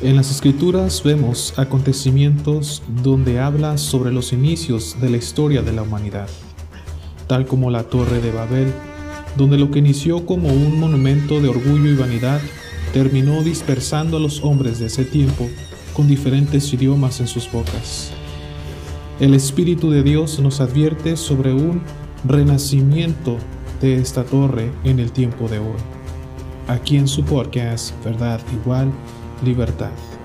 En las escrituras vemos acontecimientos donde habla sobre los inicios de la historia de la humanidad, tal como la Torre de Babel, donde lo que inició como un monumento de orgullo y vanidad terminó dispersando a los hombres de ese tiempo con diferentes idiomas en sus bocas. El Espíritu de Dios nos advierte sobre un renacimiento de esta torre en el tiempo de hoy. Aquí en su podcast Verdad Igual Libertad.